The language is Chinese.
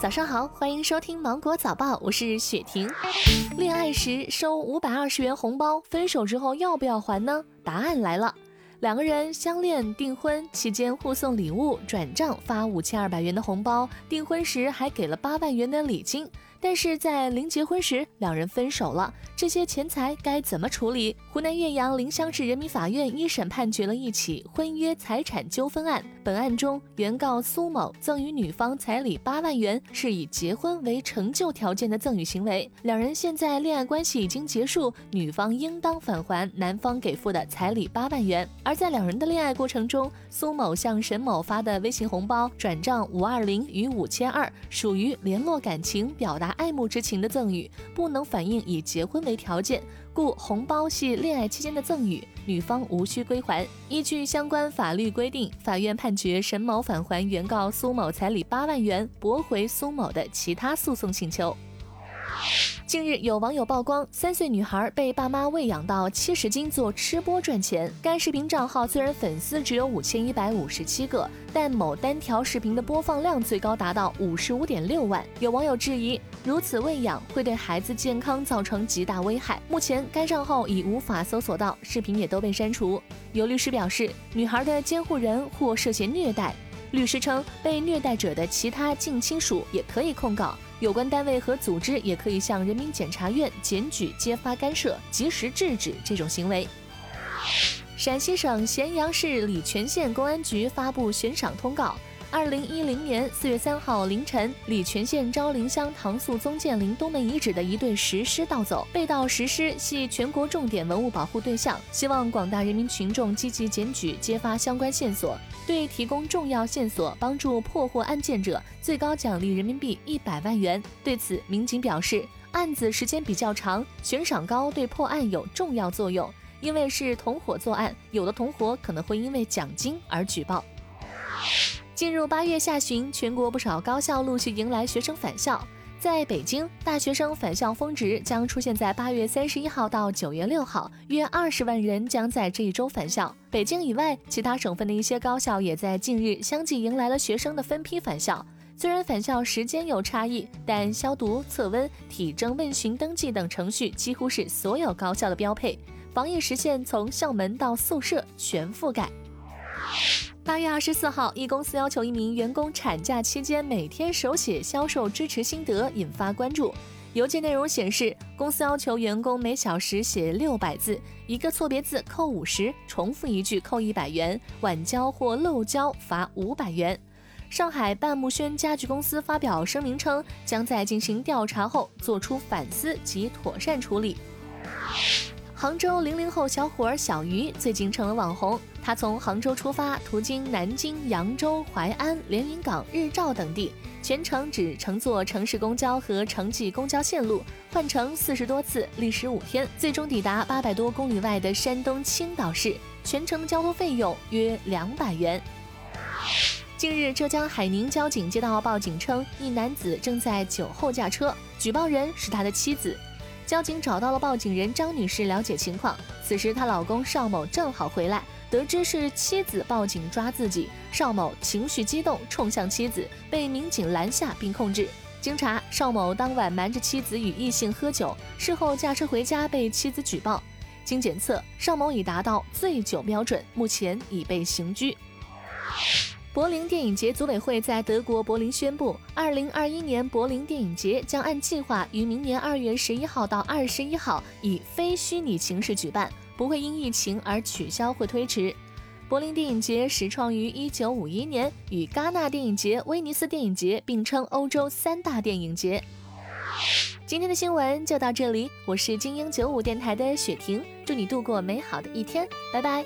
早上好，欢迎收听芒果早报，我是雪婷。恋爱时收五百二十元红包，分手之后要不要还呢？答案来了，两个人相恋订婚期间互送礼物，转账发五千二百元的红包，订婚时还给了八万元的礼金。但是在临结婚时，两人分手了，这些钱财该怎么处理？湖南岳阳临湘市人民法院一审判决了一起婚约财产纠纷案。本案中，原告苏某赠与女方彩礼八万元，是以结婚为成就条件的赠与行为。两人现在恋爱关系已经结束，女方应当返还男方给付的彩礼八万元。而在两人的恋爱过程中，苏某向沈某发的微信红包转账五二零与五千二，属于联络感情、表达。爱慕之情的赠与不能反映以结婚为条件，故红包系恋爱期间的赠与，女方无需归还。依据相关法律规定，法院判决沈某返还原告苏某彩礼八万元，驳回苏某的其他诉讼请求。近日，有网友曝光三岁女孩被爸妈喂养到七十斤做吃播赚钱。该视频账号虽然粉丝只有五千一百五十七个，但某单条视频的播放量最高达到五十五点六万。有网友质疑，如此喂养会对孩子健康造成极大危害。目前该账号已无法搜索到，视频也都被删除。有律师表示，女孩的监护人或涉嫌虐待。律师称，被虐待者的其他近亲属也可以控告。有关单位和组织也可以向人民检察院检举揭发干涉，及时制止这种行为。陕西省咸阳市礼泉县公安局发布悬赏通告：二零一零年四月三号凌晨，礼泉县昭陵乡唐肃宗建陵东门遗址的一对石狮盗走，被盗石狮系全国重点文物保护对象，希望广大人民群众积极检举揭发相关线索。对提供重要线索、帮助破获案件者，最高奖励人民币一百万元。对此，民警表示，案子时间比较长，悬赏高对破案有重要作用。因为是同伙作案，有的同伙可能会因为奖金而举报。进入八月下旬，全国不少高校陆续迎来学生返校。在北京，大学生返校峰值将出现在八月三十一号到九月六号，约二十万人将在这一周返校。北京以外，其他省份的一些高校也在近日相继迎来了学生的分批返校。虽然返校时间有差异，但消毒、测温、体征问询、登记等程序几乎是所有高校的标配，防疫实现从校门到宿舍全覆盖。八月二十四号，一公司要求一名员工产假期间每天手写销售支持心得，引发关注。邮件内容显示，公司要求员工每小时写六百字，一个错别字扣五十，重复一句扣一百元，晚交或漏交罚五百元。上海半木轩家具公司发表声明称，将在进行调查后做出反思及妥善处理。杭州零零后小伙小鱼最近成了网红。他从杭州出发，途经南京、扬州、淮安、连云港、日照等地，全程只乘坐城市公交和城际公交线路，换乘四十多次，历时五天，最终抵达八百多公里外的山东青岛市。全程交通费用约两百元。近日，浙江海宁交警接到报警称，一男子正在酒后驾车，举报人是他的妻子。交警找到了报警人张女士，了解情况。此时，她老公邵某正好回来，得知是妻子报警抓自己，邵某情绪激动，冲向妻子，被民警拦下并控制。经查，邵某当晚瞒着妻子与异性喝酒，事后驾车回家被妻子举报。经检测，邵某已达到醉酒标准，目前已被刑拘。柏林电影节组委会在德国柏林宣布，二零二一年柏林电影节将按计划于明年二月十一号到二十一号以非虚拟形式举办，不会因疫情而取消或推迟。柏林电影节始创于一九五一年，与戛纳电影节、威尼斯电影节并称欧洲三大电影节。今天的新闻就到这里，我是精英九五电台的雪婷，祝你度过美好的一天，拜拜。